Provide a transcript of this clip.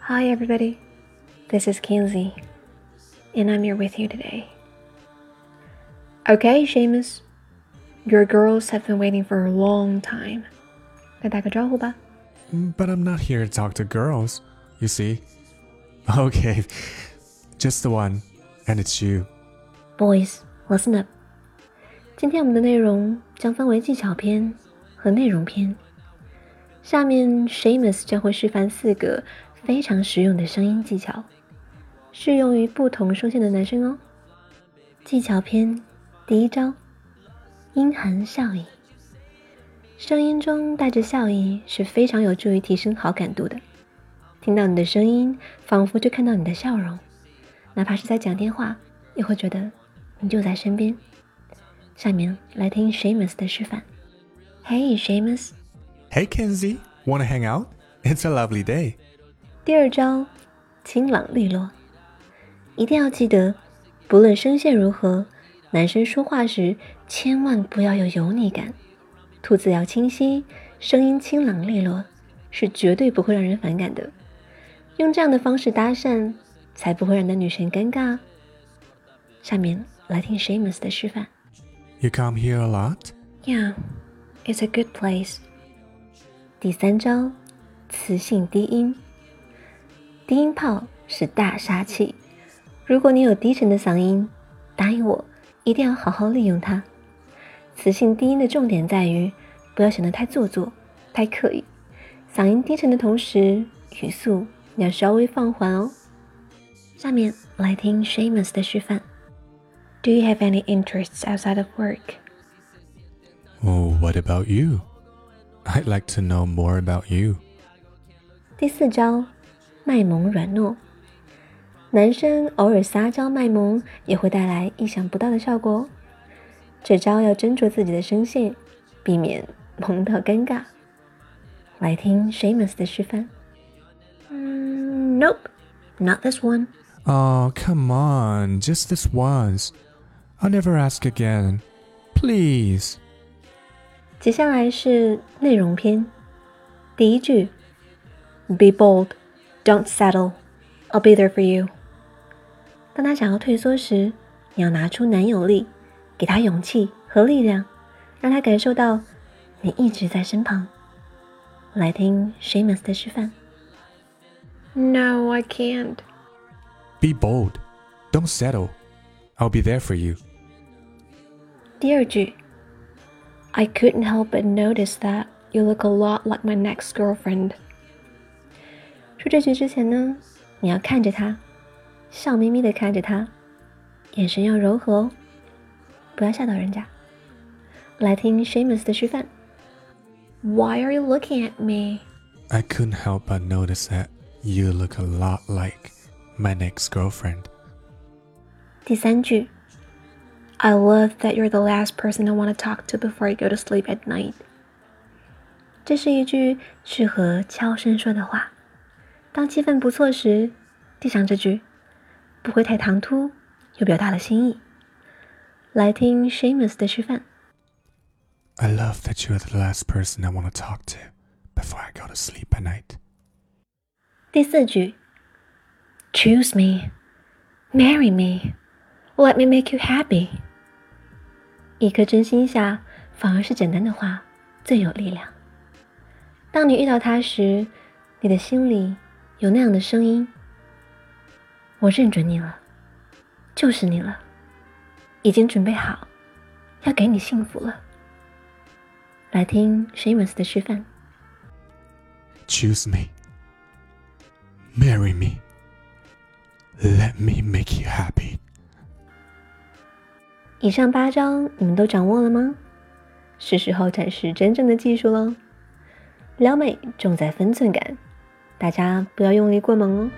Hi, everybody. This is Kenzie, and I'm here with you today. Okay, Seamus, your girls have been waiting for a long time. 来打个招呼吧。 But I'm not here to talk to girls, you see. Okay, just the one, and it's you. Boys, listen up. 今天我们的内容将分为技巧篇和内容篇。 下面 Seamus 将会示范四个非常实用的声音技巧，适用于不同声线的男生哦。技巧篇第一招，阴含笑意。声音中带着笑意是非常有助于提升好感度的。听到你的声音，仿佛就看到你的笑容，哪怕是在讲电话，也会觉得你就在身边。下面来听 Seamus 的示范。Hey Seamus，Hey Kenzie, wanna hang out? It's a lovely day. day。第二招，清朗利落，一定要记得，不论声线如何，男生说话时千万不要有油腻感，吐字要清晰，声音清朗利落，是绝对不会让人反感的。用这样的方式搭讪，才不会让男女神尴尬。下面来听 Seamus 的示范。You come here a lot? Yeah, it's a good place. 第三招，磁性低音。低音炮是大杀器，如果你有低沉的嗓音，答应我，一定要好好利用它。磁性低音的重点在于，不要显得太做作、太刻意。嗓音低沉的同时，语速要稍微放缓哦。下面来听 Seamus 的示范。Do you have any interests outside of work? Oh, what about you? I'd like to know more about you. 第四招，卖萌软糯。男生偶尔撒娇卖萌也会带来意想不到的效果。这招要斟酌自己的声线，避免萌到尴尬。来听 Seamus 的示范。Mm, nope, not this one. Oh, come on, just this once. I'll never ask again. Please. 接下来是内容篇。第一句：Be bold, don't settle, I'll be there for you。当她想要退缩时，你要拿出男友力，给她勇气和力量，让她感受到你一直在身旁。来听 Seamus 的示范。No, I can't. Be bold, don't settle. I'll be there for you. 第二句。I couldn't help but notice that you look a lot like my next girlfriend。说这句之前呢，你要看着他，笑眯眯的看着他，眼神要柔和哦，不要吓到人家。来听 Seamus 的示范。Why are you looking at me? I couldn't help but notice that you look a lot like my next girlfriend. 第三句 I love that you're the last person I want to talk to before I go to sleep at night. Seamus 的示范。I love that you're the last person I want to talk to before I go to sleep at night。第四句，Choose me, marry me, let me make you happy。一颗真心下，反而是简单的话最有力量。当你遇到他时，你的心里有那样的声音：我认准你了，就是你了，已经准备好要给你幸福了。来听 Seamus 的示范。Choose me. Marry me. Let me make you happy. 以上八招你们都掌握了吗？是时候展示真正的技术喽！撩妹重在分寸感，大家不要用力过猛哦。